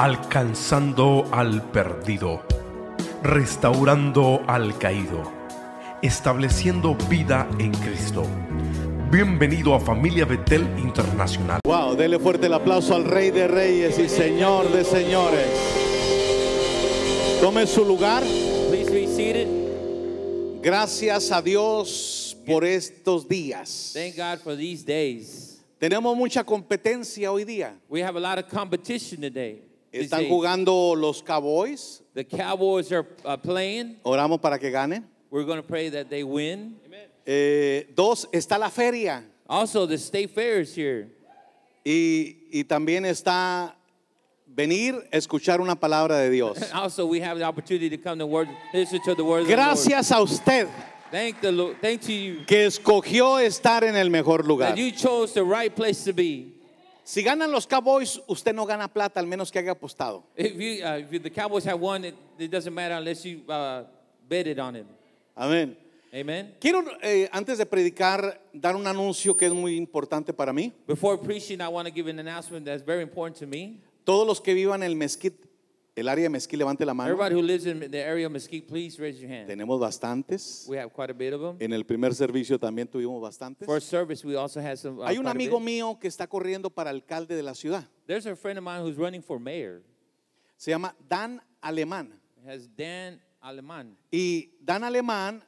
alcanzando al perdido, restaurando al caído, estableciendo vida en Cristo. Bienvenido a Familia Betel Internacional. Wow, dele fuerte el aplauso al Rey de Reyes y Señor de Señores. Tome su lugar. Please be seated. Gracias a Dios por estos días. Thank God for these days. Tenemos mucha competencia hoy día. We have a lot of competition today. Están jugando los Cowboys. The Cowboys are uh, playing. Oramos para que ganen. We're going to pray that they win. Eh, dos, está la feria. Also, the state fair is here. Y, y también está venir a escuchar una palabra de Dios. Also, we have the opportunity to come to word, listen to the word of the Gracias a usted Lord. Thank the Lord. Thank to you que escogió estar en el mejor lugar. that you chose the right place to be. Si ganan los Cowboys, usted no gana plata al menos que haya apostado. If you, uh, if the Cowboys have won, it, it doesn't matter unless you uh, betted on it. Amén. Amen. Quiero, eh, antes de predicar, dar un anuncio que es muy importante para mí. Before preaching, I want to give an announcement that's very important to me. Todos los que vivan en el Mesquite, el área de Mesquite, levante la mano. Everybody who lives in the area of Mesquite, please raise your hand. Tenemos bastantes. We have quite a bit of them. En el primer servicio también tuvimos bastantes. First service, we also had some. uh, Hay un quite a amigo bit. mío que está corriendo para alcalde de la ciudad. There's a friend of mine who's running for mayor. Se llama Dan Alemán. Has Dan Aleman. Y Dan Alemán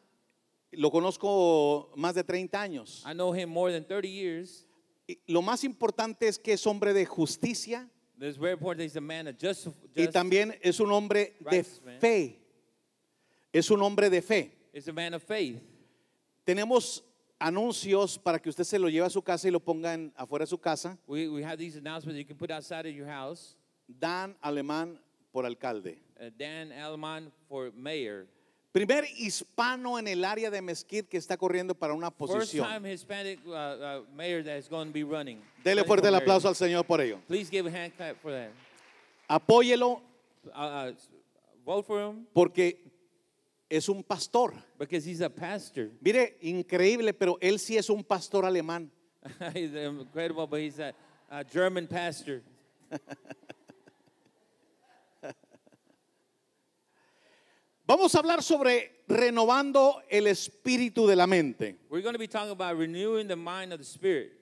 lo conozco más de 30 años. I know him more than 30 years. Y lo más importante es que es hombre de justicia It's very important that he's a man of just, y también es un hombre de fe. Es un hombre de fe. is a man of faith. Tenemos anuncios para que usted se lo lleve a su casa y lo ponga en- afuera de su casa. We, we have these announcements you can put outside of your house. Dan Alemán por alcalde. Uh, Dan Aleman for mayor. Primer hispano en el área de Mesquite que está corriendo para una First posición. time Hispanic uh, uh, mayor that is going to be running. Dele fuerte el aplauso al Señor por ello. Please give a hand clap for that. Apóyelo Uh, uh, vote for him porque es un pastor. because he's a pastor. Mire, increíble, pero él sí es un pastor alemán. he's incredible, but he's a, a German pastor. Vamos a hablar sobre renovando el espíritu de la mente. We're going to be talking about renewing the mind of the spirit.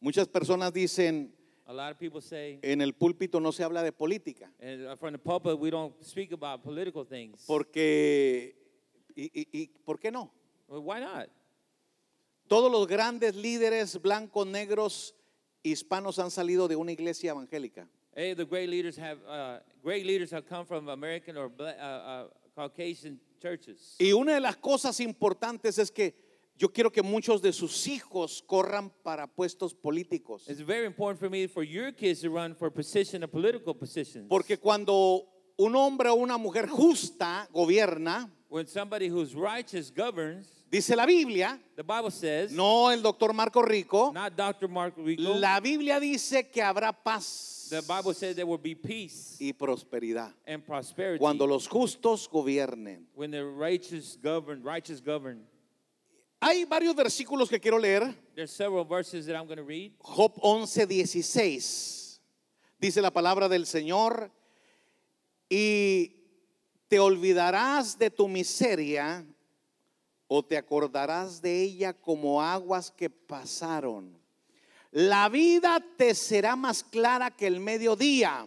Muchas personas dicen, A lot of people say, en el púlpito no se habla de política, and from the pulpit, we don't speak about political things. porque, y, y- y ¿por qué no? Well, why not? Todos los grandes líderes blancos, negros, hispanos han salido de una iglesia evangélica. Hey, the great leaders have uh, great leaders have come from American or bla- uh, uh. Y una de las cosas importantes es que yo quiero que muchos de sus hijos corran para puestos políticos. It's very important for me for your kids to run for position of political positions. Porque cuando un hombre o una mujer justa gobierna, when somebody who's righteous governs, dice la Biblia, the Bible says, no el doctor Marco Rico, not Dr. Mark Rico. la Biblia dice que habrá paz the Bible says there will be peace y prosperidad and prosperity cuando los justos gobiernen. when the righteous govern. Righteous govern. Hay varios versículos que quiero leer. There's several verses that I'm going to read. Job 11, 16. Dice la palabra del Señor, y te olvidarás de tu miseria o te acordarás de ella como aguas que pasaron. La vida te será más clara que el mediodía,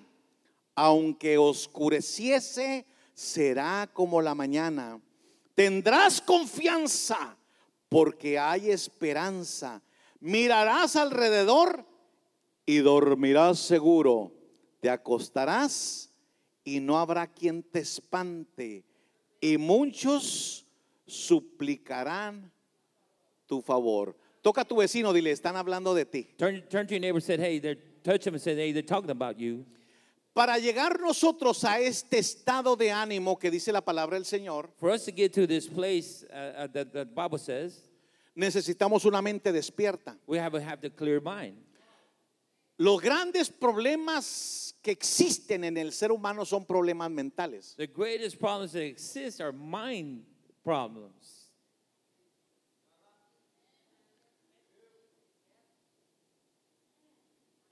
aunque oscureciese, será como la mañana. Tendrás confianza porque hay esperanza. Mirarás alrededor y dormirás seguro. Te acostarás y no habrá quien te espante. Y muchos suplicarán tu favor. Toca a tu vecino, dile, están hablando de ti. Turn, turn to your neighbor and said, hey, they're, touch him and say, hey, they're talking about you. Para llegar nosotros a este estado de ánimo que dice la palabra del Señor, For us to get to this place uh, uh, that the Bible says, necesitamos una mente despierta. we have to have the clear mind. Los grandes problemas que existen en el ser humano son problemas mentales. The greatest problems that exist are mind problems.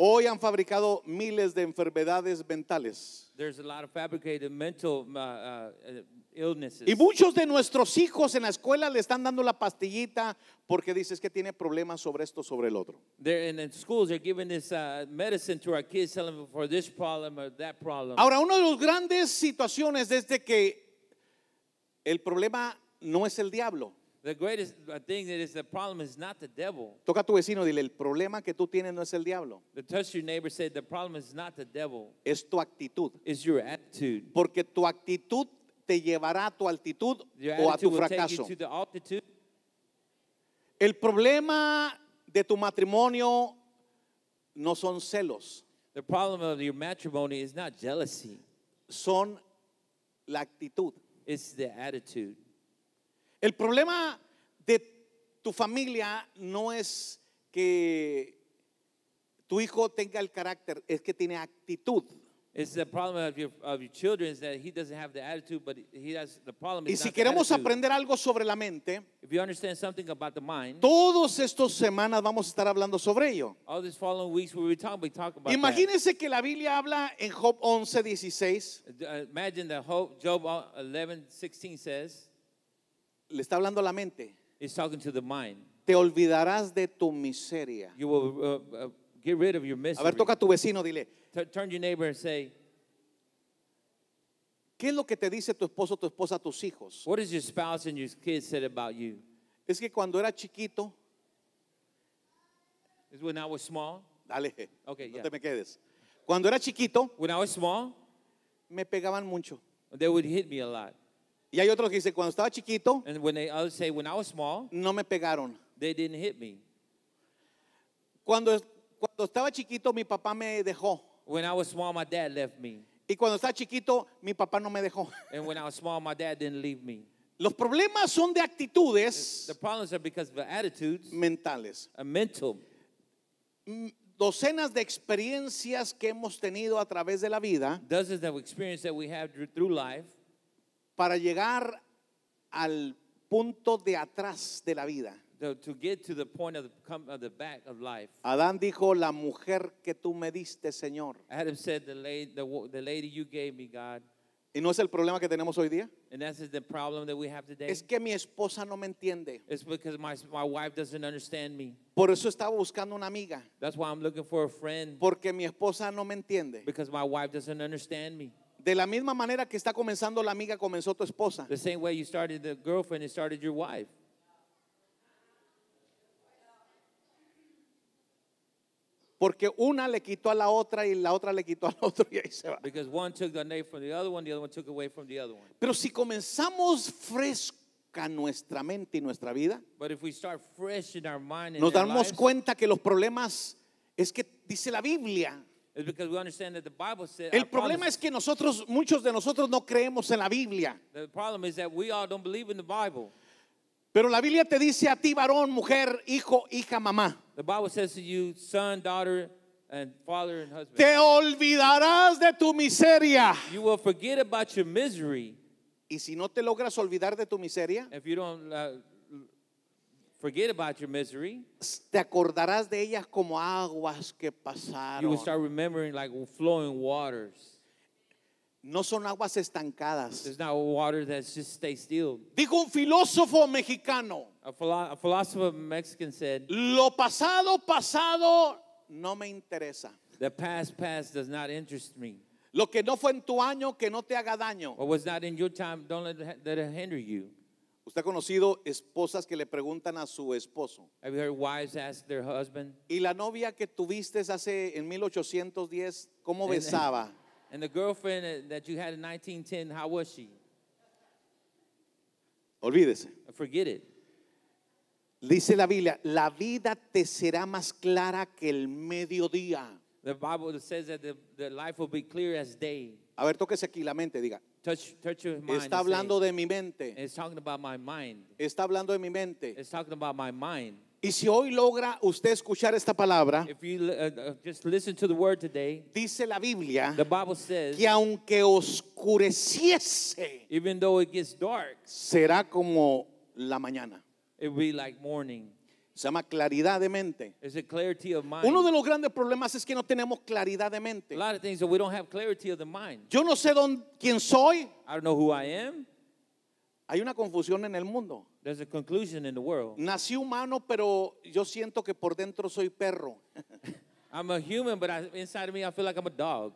Hoy han fabricado miles de enfermedades mentales. There's a lot of fabricated mental uh, uh, illnesses. Y muchos de nuestros hijos en la escuela le están dando la pastillita porque dices que tiene problemas sobre esto, sobre el otro. They're in, in schools, they're giving this uh, medicine to our kids, telling them for this problem or that problem. Ahora, una de las grandes situaciones es de que el problema no es el diablo. The greatest thing that is the problem is not the devil. Toca a tu vecino, dile, el problema que tú tienes no es el diablo, The touch your neighbor said the problem is not the devil, es tu actitud. it's your attitude. Porque tu actitud te llevará a tu altitud Your o a attitude tu will take you fracaso. to the altitude. El problema de tu matrimonio no son celos, The problem of your matrimony is not jealousy, son la actitud. it's the attitude. El problema de tu familia no es que tu hijo tenga el carácter, es que tiene actitud. It's the problem of your, of your children is that he doesn't have the attitude, but he has the problem Y is si not the queremos attitude. aprender algo sobre la mente, If you understand something about the mind, todos estos semanas vamos a estar hablando sobre ello. all these following weeks we talk, we talk about. Imagínense que la Biblia habla en Job 11, 16, Uh, Imagine that Job 11, 16 says, le está hablando a la mente. it's talking to the mind. Te olvidarás de tu miseria. You will uh, uh, get rid of your A misery. ver, toca a tu vecino, dile, Tu- turn to your neighbor and say, ¿qué es lo que te dice tu esposo, tu esposa, tus hijos? what does your spouse and your kids said about you? Es que cuando era chiquito, Is when I was small. dale, Okay, no yeah. te me quedes. Cuando era chiquito, When I was small, me pegaban mucho. they would hit me a lot. Y hay otros que dicen, cuando estaba chiquito, And when they others say when I was small, no me pegaron. they didn't hit me. Cuando, cuando estaba chiquito, mi papá me dejó. When I was small, my dad left me. Y cuando estaba chiquito, mi papá no me dejó. And when I was small, my dad didn't leave me. Los problemas son de actitudes The problems are because of attitudes mentales. and mental. Mm, Docenas de experiencias que hemos tenido a través de la vida Dozens of experience that we have through- through life para llegar al punto de atrás de la vida. to, to get to the point of the, come- of the back of life. Adán dijo, la mujer que tú me diste, Señor. Adam said, the lady, the, wo- the lady you gave me, God. ¿Y no es el problema que tenemos hoy día? And that's the problem that we have today. Es que mi esposa no me entiende. It's because my, my wife doesn't understand me. Por eso estaba buscando una amiga. That's why I'm looking for a friend Porque mi esposa no me entiende. because my wife doesn't understand me. De la misma manera que está comenzando la amiga, comenzó tu esposa. The same way you started the girlfriend, it started your wife. Porque una le quitó a la otra y la otra le quitó al otro y ahí se va. Because one took the name from the other one, the other one took away from the other one. Pero si comenzamos fresca nuestra mente y nuestra vida, But if we start fresh in our mind and nos damos lives, cuenta que los problemas es que dice la Biblia. It's because we understand that the Bible said El problema es que nosotros, muchos de nosotros no creemos en la Biblia. the problem is that we all don't believe in the Bible. Pero la Biblia te dice a ti, varón, mujer, hijo, hija, mamá. The Bible says to you, son, daughter, and father and husband. Te olvidarás de tu miseria. You will forget about your misery Y si no te logras olvidar de tu miseria, if you don't uh, forget about your misery. te acordarás de ellas como aguas que You pasaron. will start remembering like flowing waters. No son aguas estancadas. There's not water that just stays still. Dijo un filósofo mexicano, A, philo- a philosopher Mexican said, lo pasado, pasado no me interesa. "The past, past does not interest me. Lo que no fue en tu año, que no te haga daño. What was not in your time, don't let let it hinder you." Usted ha conocido esposas que le preguntan a su esposo. Have you heard wives ask their husband? Y la novia que tuviste hace en 1810, ¿cómo And- besaba? And the girlfriend that- you had in 1910, how was she? Olvídese. Forget it. Dice la Biblia, la vida te será más clara que el mediodía. The Bible says that the, the life will be clear as day. A ver, tóquese aquí la mente, diga. Touch, touch your mind. Está hablando de mi mente. It's talking about my mind. Está hablando de mi mente. It's talking about my mind. Y si hoy logra usted escuchar esta palabra, If you uh, uh, just listen to the word today, dice la Biblia the Bible says, que aunque oscureciese, even though it gets dark, será como la mañana. it will be like morning. Se llama claridad de mente. It's a clarity of mind. Uno de los grandes problemas es que no tenemos claridad de mente. Yo no sé dónde, quién soy. I don't know who I am. Hay una confusión en el mundo. There's a conclusion in the world. Nací humano, pero yo siento que por dentro soy perro. I'm a human, but I, inside of me, I feel like I'm a dog.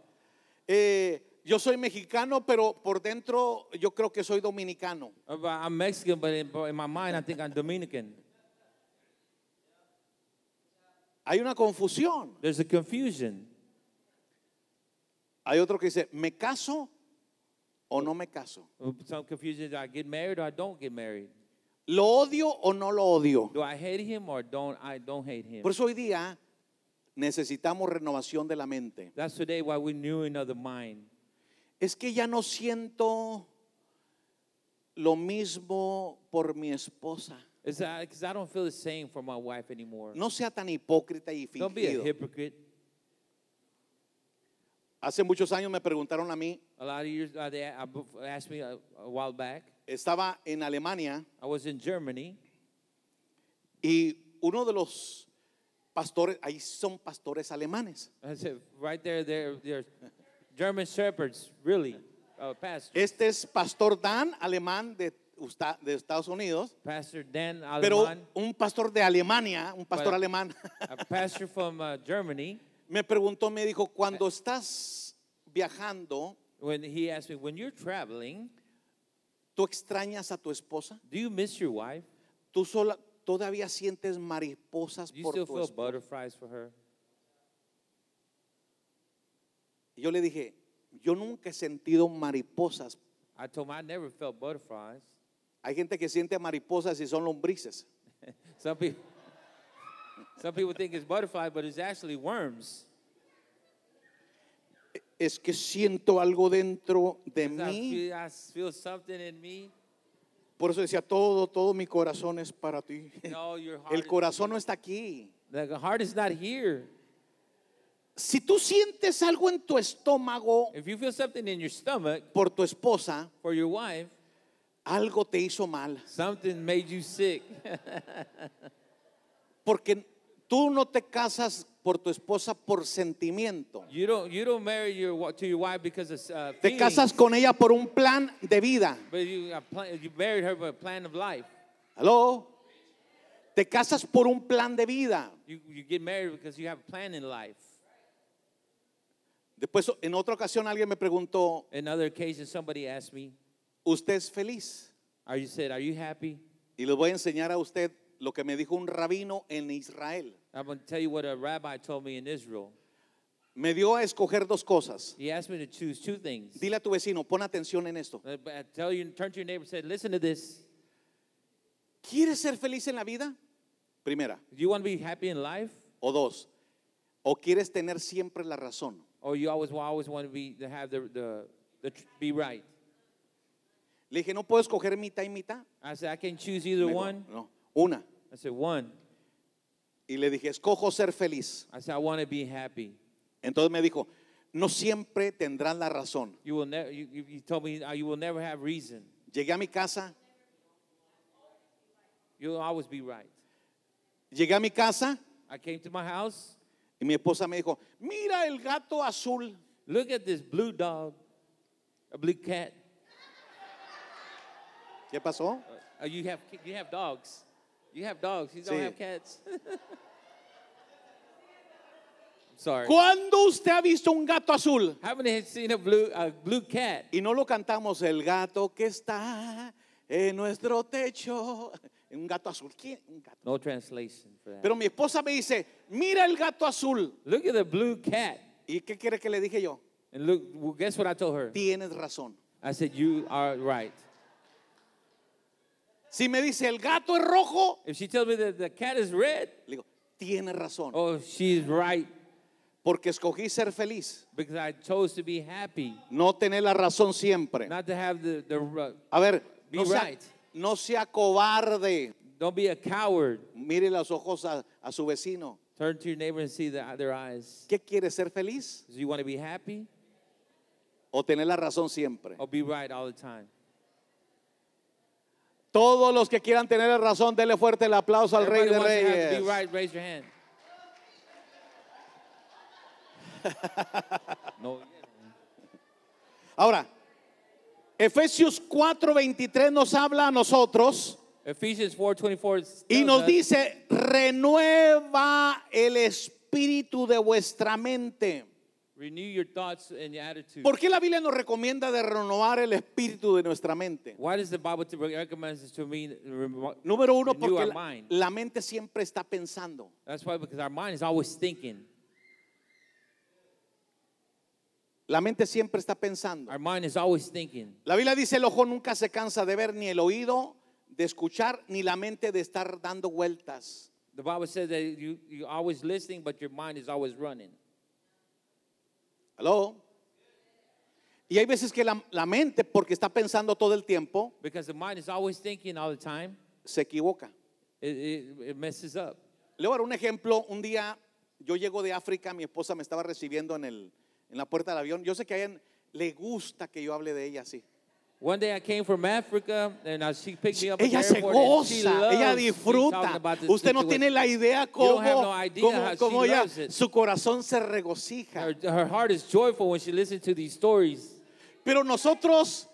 Yo soy mexicano, pero por dentro yo creo que soy dominicano. Uh, but I'm Mexican, but in, but in my mind, I think I'm Dominican. Hay una confusión. There's a confusion. Hay otro que dice, ¿me caso o no me caso? Some confusion. Do I get married or I don't get married? ¿Lo odio o no lo odio? Do I hate him or don't I don't hate him? Por eso hoy día necesitamos renovación de la mente. That's today why we're renewing of the mind. Es que ya no siento lo mismo por mi esposa. It's because I don't feel the same for my wife anymore. No sea tan hipócrita y Don't be a fingido. hypocrite. Hace muchos años me preguntaron a mí, A lot of years, uh, they uh, asked me a, a while back. estaba en Alemania I was in Germany, y uno de los pastores, ahí son pastores alemanes. I said, right there, there, there's German shepherds, really, uh, Este es Pastor Dan, alemán de, de Estados Unidos, Pastor Dan pero Aleman, un pastor de Alemania, un pastor alemán, a pastor from uh, Germany. me preguntó, me dijo, cuando estás viajando, When he asked me, when you're traveling, ¿tú extrañas a tu esposa? do you miss your wife? ¿Tú sola, todavía sientes mariposas Do you por still tu feel esposa? butterflies for her? Y yo le dije, yo nunca he sentido mariposas. I told him I never felt butterflies. Hay gente que siente mariposas y son lombrices. Some people, some people think it's butterfly, but it's actually worms. Es que siento algo dentro de 'Cause I mí. feel, I feel something in me. Por eso decía, todo, todo mi corazón es para ti. No. El corazón no está aquí. the heart is not here. Si tú sientes algo en tu estómago If you feel something in your stomach por tu esposa, for your wife, algo te hizo mal. something made you sick. Porque tú no te casas por tu esposa por sentimiento. you don't you don't marry your to your wife because of uh, Te casas con ella por un plan de vida. but you uh, plan, you married her for a plan of life. ¿Aló? Te casas por un plan de vida. You you get married because you have a plan in life. Después, en otra ocasión, alguien me preguntó, In other occasions, somebody asked me, ¿usted es feliz? "Are you said, are you happy?" Y les voy a enseñar a usted lo que me dijo un rabino en Israel. I'm going to tell you what a rabbi told me in Israel. Me dio a escoger dos cosas. He asked me to choose two things. Dile a tu vecino, pon atención en esto. I tell you, turn to your neighbor and say, listen to this. ¿Quieres ser feliz en la vida? Primera. Do you want to be happy in life? O dos. ¿O quieres tener siempre la razón? Or you always, always want to be, to have the, the, the, be right? Le dije, ¿no puedo escoger mitad y mitad? I said, I can choose either Me dijo, one. No, una. I said, one. Y le dije, escojo ser feliz. I said, I want to be happy. Entonces me dijo, no siempre tendrás la razón. You will never, you, you you told me uh, you will never have reason. Llegué a mi casa, You'll always be right. llegué a mi casa I came to my house. y mi esposa me dijo, mira el gato azul. Look at this blue dog, a blue cat. ¿Qué pasó? Uh, you have you have dogs. You have dogs. You don't Sí. have cats. Sorry. ¿Cuándo usted ha visto un gato azul? Seen a blue a blue cat? Y no lo cantamos, el gato que está en nuestro techo. Un gato azul. ¿Quién? Un gato. No translation for that. Pero mi esposa me dice, mira el gato azul. look at the blue cat. ¿Y qué quiere que le dije yo? And look, guess what I told her? Tienes razón. I said, You are right. Si me dice, el gato es rojo, If she tells me that the cat is red, le digo, tienes razón. oh, she's right Porque escogí ser feliz. because I chose to be happy, No tener la razón siempre. not to have the, the uh, A ver, Be no sea, right. no sea cobarde. don't be a coward. Mire los ojos a, a su vecino. Turn to your neighbor and see the, their eyes. ¿Qué quiere ser feliz? Do you want to be happy O tener la razón siempre. or be right all the time? Todos los que quieran tener razón, denle fuerte el aplauso al Rey de Reyes. right, raise your hand. no, Ahora, Efesios 4:23 nos habla a nosotros Ephesians 4:24 y nos dice, renueva el espíritu de vuestra mente. Renew your thoughts and your attitude. ¿Por qué la Biblia nos recomienda de renovar el espíritu de nuestra mente? Why does the Bible recommend us to me? Número uno, Renew porque our la, mind. la mente siempre está pensando. That's why because our mind is always thinking. La mente siempre está pensando. Our mind is always thinking. La Biblia dice, el ojo nunca se cansa de ver, ni el oído de escuchar, ni la mente de estar dando vueltas. The Bible says that you you're always listening, but your mind is always running. ¿Aló? Y hay veces que la, la mente, porque está pensando todo el tiempo, Because the mind is always thinking all the time, se equivoca. it, it, it messes up. Le voy a dar un ejemplo. Un día yo llego de África, mi esposa me estaba recibiendo en, el, en la puerta del avión. Yo sé que a ella le gusta que yo hable de ella así. One day I came from Africa and she picked me up Ella se goza, ella disfruta. Usted no tiene la idea cómo, no idea cómo, ella, su corazón se regocija. Her, her heart is joyful when she listens to these stories. Pero nosotros,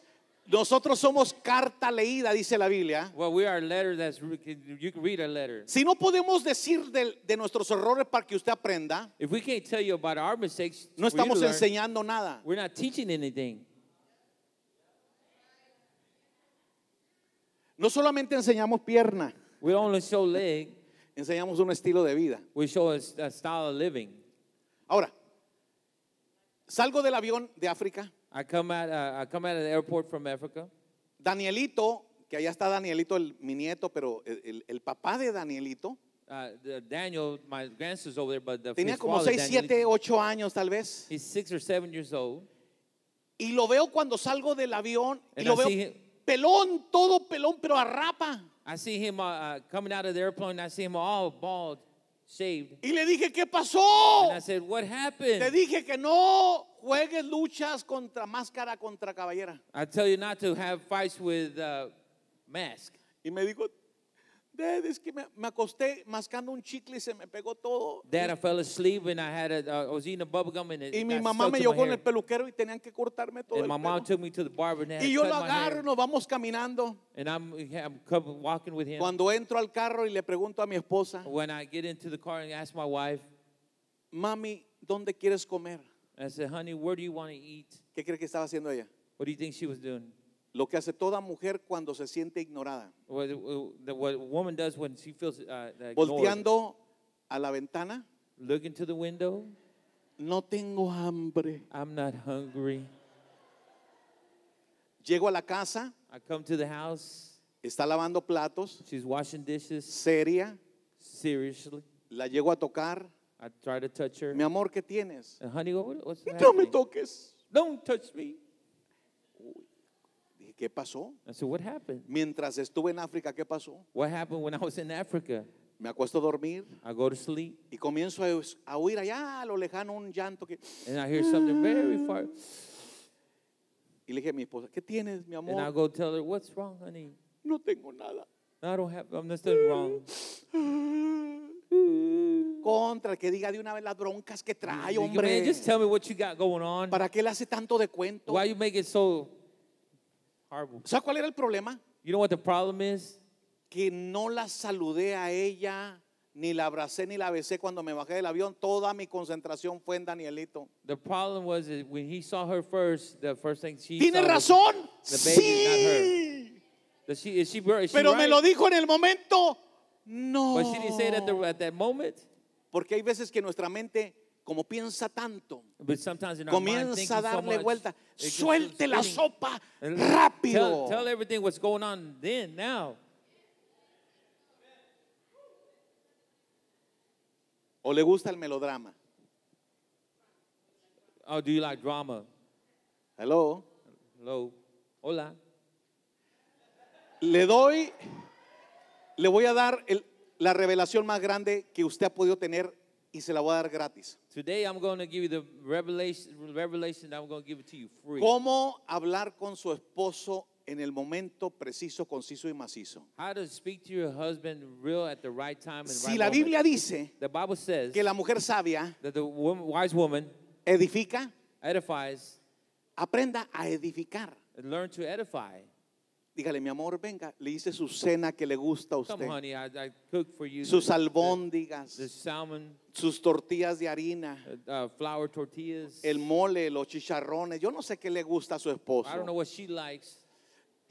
nosotros somos carta leída, dice la Biblia. Well, we are a letter that's you can read our letter. Si no podemos decir del- de, nuestros errores para que usted aprenda, If we can't tell you about our mistakes, no estamos learn, enseñando nada. we're not teaching anything. No solamente enseñamos pierna, We only show leg. enseñamos un estilo de vida. We show a, a style of living. Ahora, salgo del avión de África. I come out. Uh, I come out of the airport from Africa. Danielito, que allá está Danielito, el, mi nieto, pero el, el- el papá de Danielito, Uh, the, Daniel, my grandson's over there, but the tenía como father, 6, Daniel, 7, 8 años tal vez. he's six or seven years old. Y lo veo cuando salgo del avión y lo I veo him- pelón, todo pelón, pero a rapa. I see him uh, uh, coming out of the airplane. I see him all bald, shaved. Y le dije, ¿qué pasó? And I said, "What happened?" Te dije que no juegues luchas contra máscara contra caballera. I tell you not to have fights with uh, mask. Y me dijo, Dad, es que me, me acosté mascando un chicle y se me pegó todo. Dad, I fell asleep and I had a, uh, I was eating a bubble gum and it Y mi got mamá stuck me to llevó con hair. el peluquero y tenían que cortarme todo And el my mom pelo. took me to the barber and had Y yo cut lo agarro y nos vamos caminando. And I'm, I'm come- walking with him. Cuando entro al carro y le pregunto a mi esposa, When I get into the car and ask my wife, mami, ¿dónde quieres comer? I said, honey, where do you want to eat? ¿Qué cree que estaba haciendo ella? What do you think she was doing? Lo que hace toda mujer cuando se siente ignorada. What, what, what a woman does when she feels uh, ignored. Volteando a la ventana, Look into the window. no tengo hambre. I'm not hungry. Llego a la casa, I come to the house. está lavando platos, She's washing dishes. seria, Seriously. la llego a tocar. I try to touch her. Mi amor, ¿qué tienes? And honey, what, what's No me toques. Don't touch me. ¿Qué pasó? I said, what happened? Mientras estuve en África, ¿qué pasó? What happened when I was in Africa? Me acuesto a dormir I go to sleep y comienzo a, a oír allá a lo lejano un llanto. Que, and I hear something very far. y le dije a mi esposa, ¿qué tienes, mi And I amor? go tell her, what's wrong, honey? No tengo nada. I don't have, I'm nothing wrong. Contra, que diga de una vez las broncas que trae, You- hombre. Man, just tell me what you got going on. ¿Para qué le hace tanto de cuento? Why you make it so ¿Sabes cuál era el problema? You know what the problem is? Que no la saludé a ella, ni la abracé, ni la besé cuando me bajé del avión. Toda mi concentración fue en Danielito. The problem was that when he saw her first, the first thing she ¿Tiene saw was razón? the baby, not her. Sí. She, is she, is she Pero me right? lo dijo en el momento. No. But she didn't say it at, the, at that moment. Porque hay veces que nuestra mente, como piensa tanto, comienza a darle vuelta. Suelte la sopa rápido. Tell, tell everything what's going on then, now. O le gusta el melodrama. Oh, do you like drama? Hello. Hello. Hola. Le doy, le voy a dar el- la revelación más grande que usted ha podido tener y se la voy a dar gratis. Today I'm going to give you the revelation, revelation that I'm going to give it to you free. ¿Cómo hablar con su esposo en el momento preciso, conciso y macizo. How to speak to your husband real at the right time and Si right la moment. Biblia dice The Bible says que la mujer sabia that the woman, wise woman edifica, edifies aprenda a edificar. and learn to edify. Dígale, mi amor, venga, le hice su cena que le gusta a Come, usted. honey, I, I cooked for you Sus the, albóndigas, the salmon, sus tortillas de harina, uh, uh, flour tortillas. el mole, los chicharrones. Yo no sé qué le gusta a su I don't know esposo. what she likes.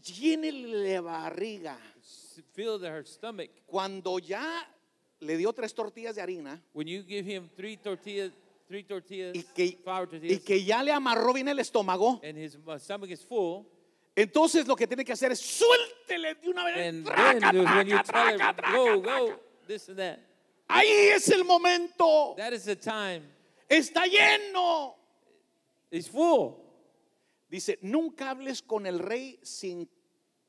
Llénele barriga. S- Feel that her stomach. Cuando ya le dio tres tortillas de harina When you give him three tortillas, three tortillas, y que, flour y tortillas, que ya le amarró bien el estómago, and his uh, stomach is full, entonces lo que tiene que hacer es suéltele de una vez. Traca, traca, traca, go, traca, go, this and that, Ahí es el momento. that is the time. Está lleno. It's full. Dice, nunca hables con el rey sin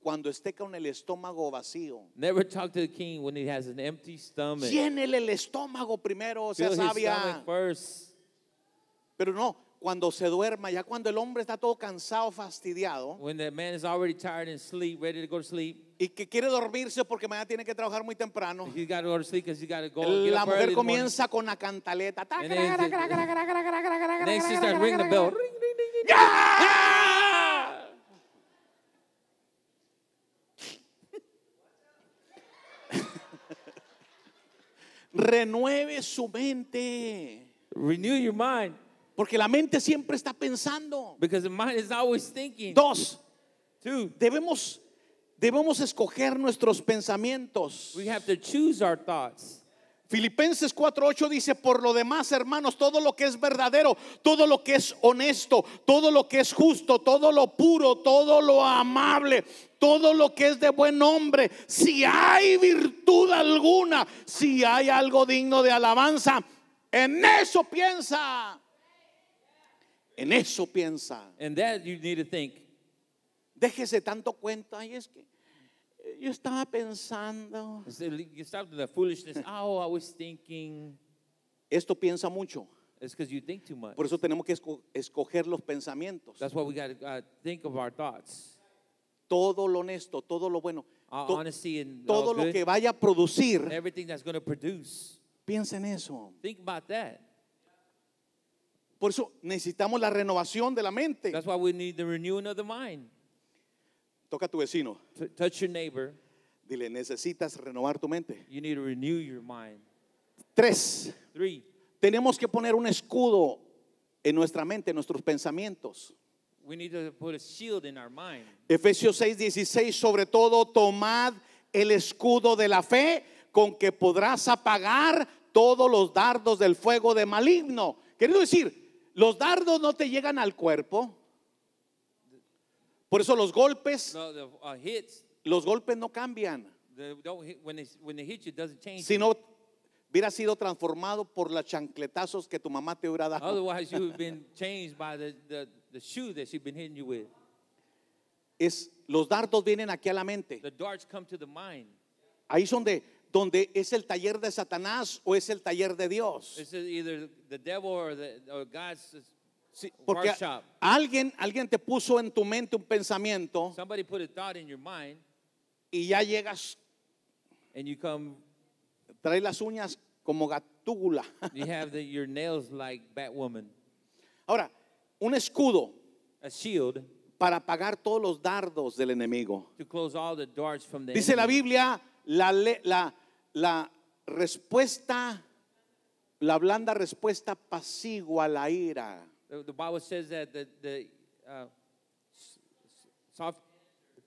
cuando esté con el estómago vacío. Never talk to the king when he has an empty stomach. Llénele el estómago primero, sea Fill his sabia. stomach first. Pero no, cuando se duerma, ya cuando el hombre está todo cansado, fastidiado When the man is already tired and sleep, ready to go to sleep, y que quiere dormirse porque mañana tiene que trabajar muy temprano, he's got to go to sleep because he got to go get la up early mujer in the morning. comienza con la cantaleta. And then, and then she starts ringing the bell. Ring, ring, ring, ring, ring. ¡Ya! Renueve su mente. Renew your mind Porque la mente siempre está pensando. because the mind is always thinking. Dos, Two, debemos, debemos escoger nuestros pensamientos. we have to choose our thoughts. Filipenses 4:8 dice, por lo demás, hermanos, todo lo que es verdadero, todo lo que es honesto, todo lo que es justo, todo lo puro, todo lo amable, todo lo que es de buen nombre, si hay virtud alguna, si hay algo digno de alabanza, en eso piensa. En eso piensa. And that you need to think. Déjese tanto cuento. Ay, es que eh, yo estaba pensando. You stop the foolishness. Oh, I was thinking. Esto piensa mucho. It's because you think too much. Por eso tenemos que esco- escoger los pensamientos. That's why we got to uh, think of our thoughts. Todo lo honesto, todo lo bueno, Our to- honesty and todo all lo good, que vaya a producir. everything that's going to produce. Piensa en eso. Think about that. Por eso necesitamos la renovación de la mente. That's why we need the renewing of the mind. Toca a tu vecino. T- touch your neighbor. Dile, necesitas renovar tu mente. You need to renew your mind. Tres, Three, tenemos que poner un escudo en nuestra mente, en nuestros pensamientos. we need to put a shield in our mind. Efesios 6, 16, sobre todo tomad el escudo de la fe con que podrás apagar todos los dardos del fuego de maligno. Querido decir, los dardos no te llegan al cuerpo. Por eso los golpes, No, the uh, hits, los golpes no cambian, the, when, they, when they hit you, doesn't change. sino hubiera sido transformado por los chancletazos que tu mamá te hubiera dado. Otherwise, you have been changed by the, the, the shoe that she's been hitting you with. Es, los dardos vienen aquí a la mente. The darts come to the mind. Ahí son de donde es el taller de Satanás o es el taller de Dios. Either the devil or, the, or God's Sí, porque workshop. alguien, alguien te puso en tu mente un pensamiento Somebody put a thought in your mind, y ya llegas, and you come, traes las uñas como gatúgula. you have the, your nails like Batwoman. Ahora, un escudo A shield para apagar todos los dardos del enemigo. to close all the darts from the Dice la enemy. Biblia, la, le- la, la respuesta, la blanda respuesta pasigua la ira. The, the Bible says that the, the uh, soft,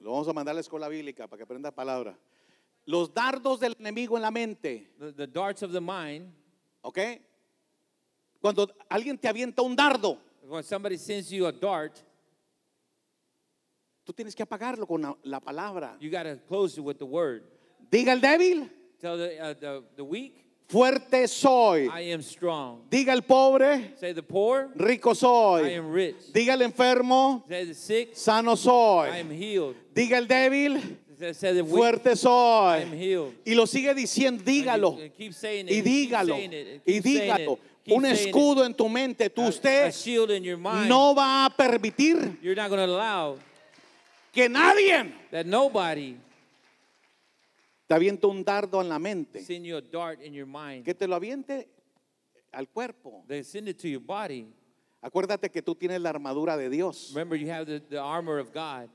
Lo vamos a mandar a la escuela bíblica para que aprenda palabra. Los dardos del enemigo en la mente, the, the darts of the mind, ¿ok? Cuando alguien te avienta un dardo, when somebody sends you a dart, tú tienes que apagarlo con la, la palabra. you got to close it with the word. Diga el débil, Tell the, uh, the, the weak, fuerte soy. I am strong. Diga el pobre, Say the poor, rico I soy. am rich. Diga el enfermo, Say the sick, sano I soy. am healed. Diga el débil, Say, say the weak, fuerte I am soy. healed. Y lo sigue diciendo, dígalo. And you- and keep saying it, Y and keep dígalo. saying it, and Y keep saying dígalo. keep Un saying it. escudo en tu mente. Tú A- a usted shield in your mind. no va a permitir You're not going to allow que nadie that nobody te avienta un dardo en la mente. send you a dart in your mind. Que te lo aviente al cuerpo. They send it to your body. Acuérdate que tú tienes la armadura de Dios. Remember, you have the, the armor of God.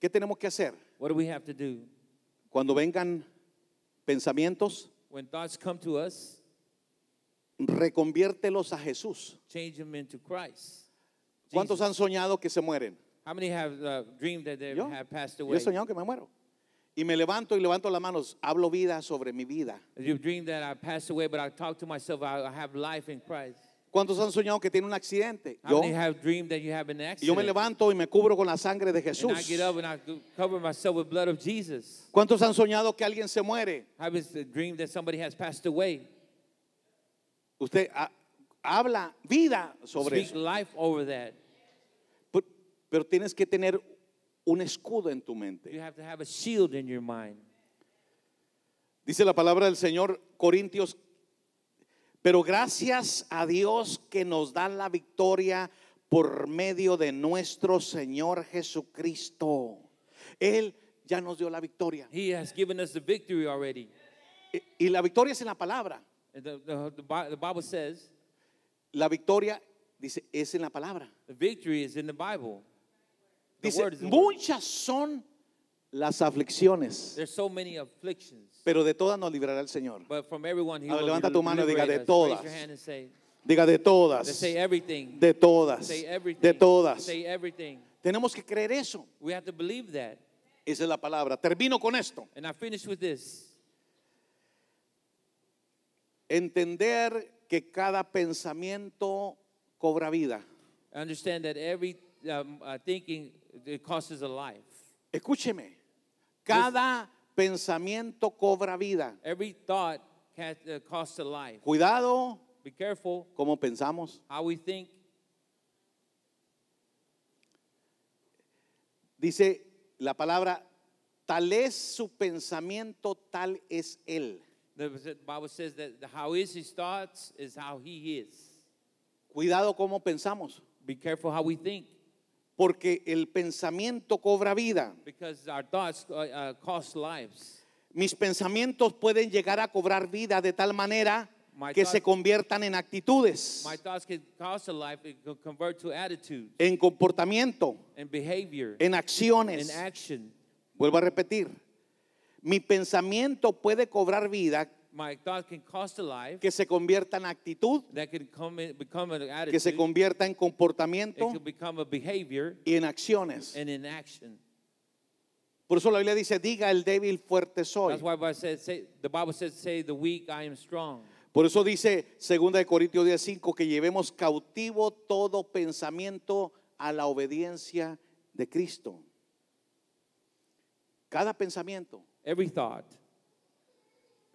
¿Qué tenemos que hacer? What do we have to do? Cuando vengan pensamientos, When thoughts come to us, reconviértelos a Jesús. change them into Christ. ¿Cuántos han soñado que se mueren? How many have uh, dreamed that they Yo, have passed yo away? he soñado que me muero. Y me levanto y levanto las manos. Hablo vida sobre mi vida. You've dreamed that I passed away, but I talk to myself, I, have life in Christ. ¿Cuántos han soñado que tienen un accidente? How Yo. many have dreamed that you have an accident? yo me levanto y me cubro con la sangre de and I Jesús. get up and I cover myself with blood of Jesus. ¿Cuántos han soñado que alguien se muere? How is the dream that somebody has passed away? Usted ha- habla vida sobre Speak eso. life over that. Pero, tienes que tener un escudo en tu You mente. have to have a shield in your mind. Dice la palabra del Señor, Corintios. Pero gracias a Dios que nos da la victoria por medio de nuestro Señor Jesucristo. Él ya nos dio la victoria. He has given us the victory already. Y- Y la victoria es en la palabra. The Bible says La victoria, dice, es en la palabra. the victory is in the Bible. Dice, muchas son las aflicciones, There's so many afflictions, pero de todas nos librará el Señor. but from everyone he will levanta tu mano y diga, "De us." Raise todas. Diga de todas, say everything. de todas, say everything. de todas. Say everything. Tenemos que creer eso. We have to believe that. Esa es la palabra. Termino con esto. And I finish with this. Entender que cada pensamiento cobra vida. Understand that every um, uh, thinking it costs a life. Escúcheme. Cada pensamiento cobra vida. Every thought can, uh, costs a life. Cuidado Be careful cómo pensamos. how we think. Dice la palabra, tal es su pensamiento, tal es él. The the Bible says that how is his thoughts is how he is. Cuidado cómo pensamos, Be careful how we think porque el pensamiento cobra vida. because our thoughts uh, uh, cost lives. Mis pensamientos pueden llegar a cobrar vida de tal manera My que thought- se conviertan en actitudes, My thoughts can cost a life, it can convert to attitude en comportamiento, and behavior en and acciones. action. Vuelvo a repetir. Mi pensamiento puede cobrar vida My thought can cost a life que se convierta en actitud, that can come become an attitude. que se convierta en it comportamiento can become a behavior y en acciones. and in action. Por eso la Biblia dice, diga el débil fuerte soy. That's why Bible says, say, the Bible says, say the weak, I am strong. Por eso dice 2 de Corintios 10:5 que llevemos cautivo todo pensamiento a la obediencia de Cristo. Cada pensamiento, Every thought,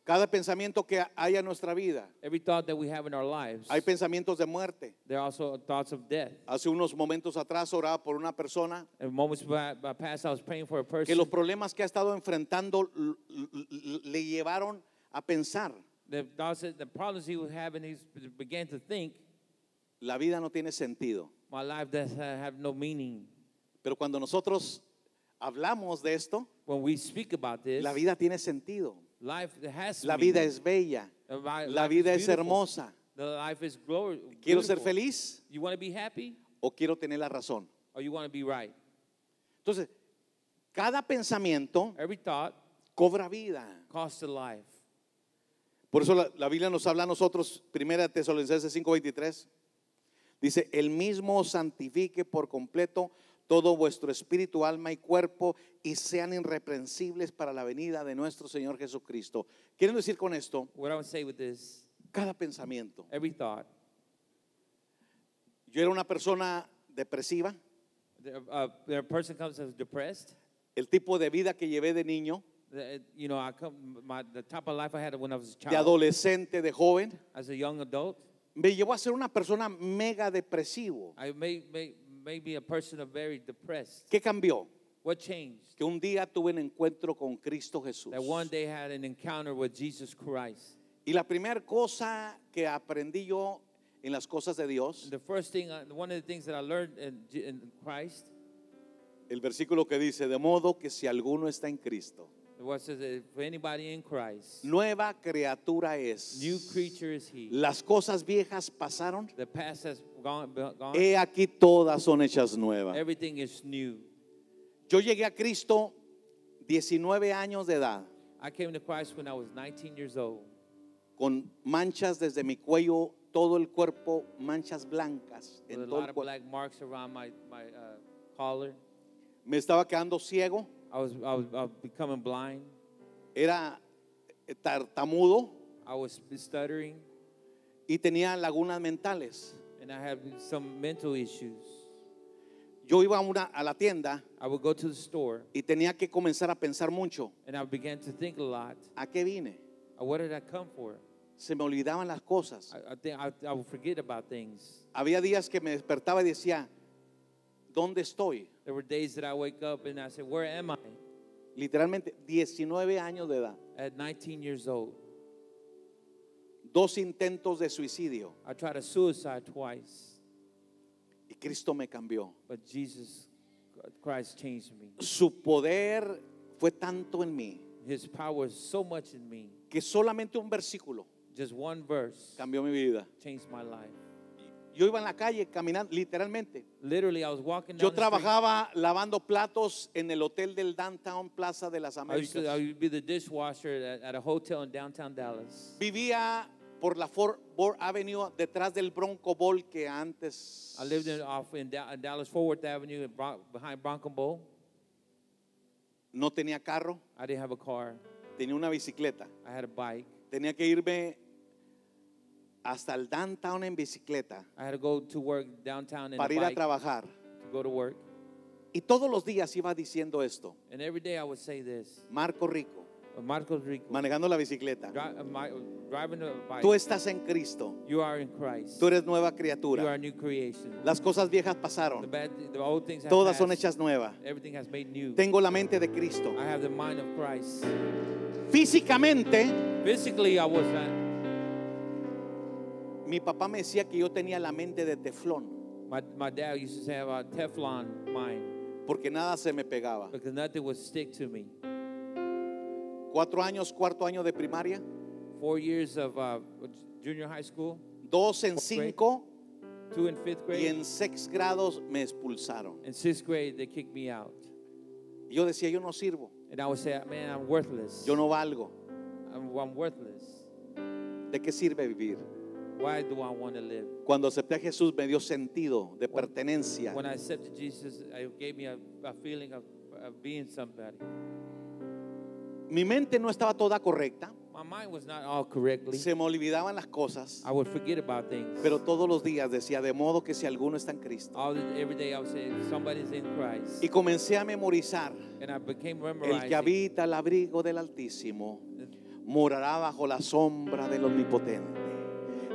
cada pensamiento que haya en nuestra vida. every thought that we have in our lives, Hay pensamientos de muerte. there are also thoughts of death. Hace unos momentos atrás oraba por una persona moments past, I was praying for a que person. los problemas que ha estado enfrentando le llevaron a pensar, The, problems he was having, he began to think, la vida no tiene sentido. my life does ha- have no meaning. Pero cuando nosotros hablamos de esto, When we speak about this, la vida tiene sentido. Life has La vida es bella. La vida es hermosa. The life is glory. ¿Quiero ser feliz You want to be happy o quiero tener la razón? or you want to be right? Entonces, cada pensamiento Every thought cobra vida. costs a life. Por eso la, la Biblia nos habla a nosotros, primera Tesalonicenses 5:23. Dice, el mismo santifique por completo todo vuestro espíritu, alma y cuerpo y sean irreprensibles para la venida de nuestro Señor Jesucristo. Quiero decir con esto, What I would say with this, cada pensamiento. every thought, Yo era una persona depresiva, the, uh, the person comes as depressed. el tipo de vida que llevé de niño, The- you know, I come, my, the type of life I had when I was a de child, adolescente, de joven, as a young adult, me llevó a ser una persona mega depresivo. I may, may, may be a person of very depressed. ¿Qué cambió? What changed? Que un día tuve un encuentro con Cristo Jesús. That one day had an encounter with Jesus Christ. Y la primera cosa que aprendí yo en las cosas de Dios, The first thing, uh, one of the things that I learned in, in Christ el versículo que dice, de modo que si alguno está en Cristo, was says that for anybody in Christ, nueva criatura es. new creature is He. Las cosas viejas pasaron, The past has gone. gone. he aquí todas son hechas nuevas. Everything is new. Yo llegué a Cristo 19 años de edad, I came to Christ when I was 19 years old. con manchas desde mi cuello, todo el cuerpo, manchas blancas With en a todo lot el of cuerpo. black marks around my, my uh, collar. Me estaba quedando ciego, I was, I was, I was becoming blind. era tartamudo I was stuttering. y tenía lagunas mentales. And I had some mental issues. Yo iba a, una, a la tienda I would go to the store y tenía que comenzar a pensar mucho. and I began to think a lot. ¿A qué vine? Uh, What did I come for? Se me olvidaban las cosas. I, I think I would forget about things. Había días que me despertaba y decía, ¿dónde estoy? There were days that I wake up and I said, Where am I? Literalmente 19 años de edad. At 19 years old, Dos intentos de suicidio. I tried a suicide twice, Y Cristo me cambió. but Jesus Christ changed me. Su poder fue tanto en mí His power is so much in me. que solamente un versículo Just one verse cambió mi vida. changed my life. Yo iba en la calle caminando, literalmente. Literally, I was walking down Yo the trabajaba lavando platos en el hotel del Downtown Plaza de las I used, to, I Américas. would be the dishwasher at, at a hotel in downtown Dallas. Vivía por la Fort Worth Avenue detrás del Bronco Bowl que antes I lived in, off in, Da- in Dallas Fort Worth Avenue in Bron- behind Bronco Bowl. no tenía carro, I didn't have a car. tenía una bicicleta. I had a bike. Tenía que irme hasta el downtown en bicicleta I had to go to work downtown in para ir a bike trabajar. to go to work. Y todos los días iba diciendo esto, And every day I would say this. Marco Rico, Uh, Marcos Rico, manejando la bicicleta. dri- uh, my- driving a bike. Tú estás en Cristo, You are in Christ. tú eres nueva You are criatura. a new creation. Las cosas viejas The, pasaron, bad, the old things have todas son passed. hechas nuevas. Everything has made new. Tengo la mente de Cristo. I have the mind of Christ. Físicamente, Physically, I was not. Mi papá me decía que yo tenía la mente de teflón, My, my dad used to say have a Teflon mind porque nada se me pegaba. because nothing would stick to me. Cuatro años, cuarto año de primaria, Four years of uh, junior high school, dos en cinco two in fifth y grade. en seis grados me expulsaron. In sixth grade, they kicked me out. Y Yo decía, yo no sirvo, And I would say, man, I'm worthless. yo no valgo. I'm, I'm worthless. ¿De qué sirve vivir? Why do I want to live? Cuando acepté a Jesús me dio sentido de pertenencia. When I accepted Jesus, it gave me a, a feeling of, of being somebody. Mi mente no estaba toda correcta, My mind was not all correctly. se me olvidaban las cosas, I would forget about things. pero todos los días decía, de modo que si alguno está en Cristo. All the, every day I would say, somebody's in Christ. Y comencé a memorizar, And I became el memorizing. que habita al abrigo del Altísimo morará bajo la sombra del Omnipotente.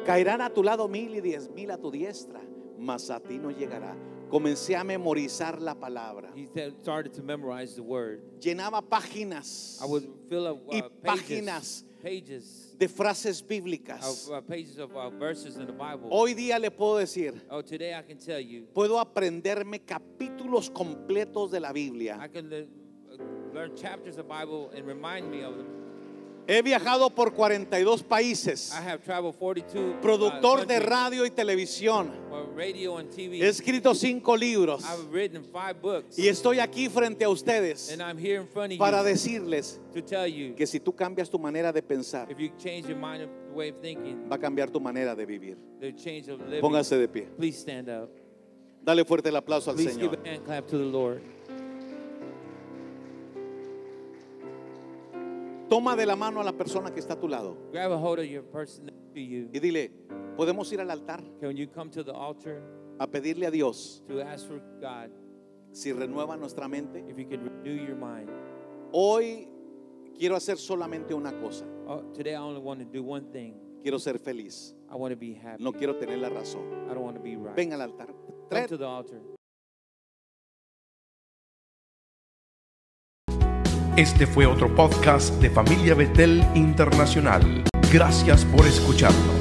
Caerán a tu lado mil y diez mil a tu diestra, mas a ti no llegará. Comencé a memorizar la palabra. He said- started to memorize the word. Llenaba páginas I would fill up Y uh, páginas pages, de frases bíblicas. of uh, pages of uh, verses in the Bible. Hoy día le puedo decir, Oh, today I can tell you, puedo aprenderme capítulos completos de la I Biblia. can learn chapters of Bible and remind me of them. He viajado por 42 países, I have traveled 42 uh, productor de countries radio y televisión. radio and TV. He escrito cinco libros I've books, y estoy aquí frente a ustedes and I'm here in front of para you decirles to tell you que si tú cambias tu manera de pensar, if you change your mind, of way of thinking, va a cambiar tu manera de vivir. the change of living. Póngase de pie. Please stand up. Dale fuerte el aplauso al Please give Señor. a hand clap to the Lord. Toma de la mano a la persona que está a tu lado Grab a hold of your person next to you. y dile, podemos ir al altar Can you come to the altar a pedirle a Dios to ask for God si renueva nuestra mente. if you can renew your mind? Hoy quiero hacer solamente una cosa. Oh, today I only want to do one thing. Quiero ser feliz. I want to be happy. No quiero tener la razón. I don't want to be right. Ven al altar. Come to the altar. Este fue otro podcast de Familia Betel Internacional. Gracias por escucharnos.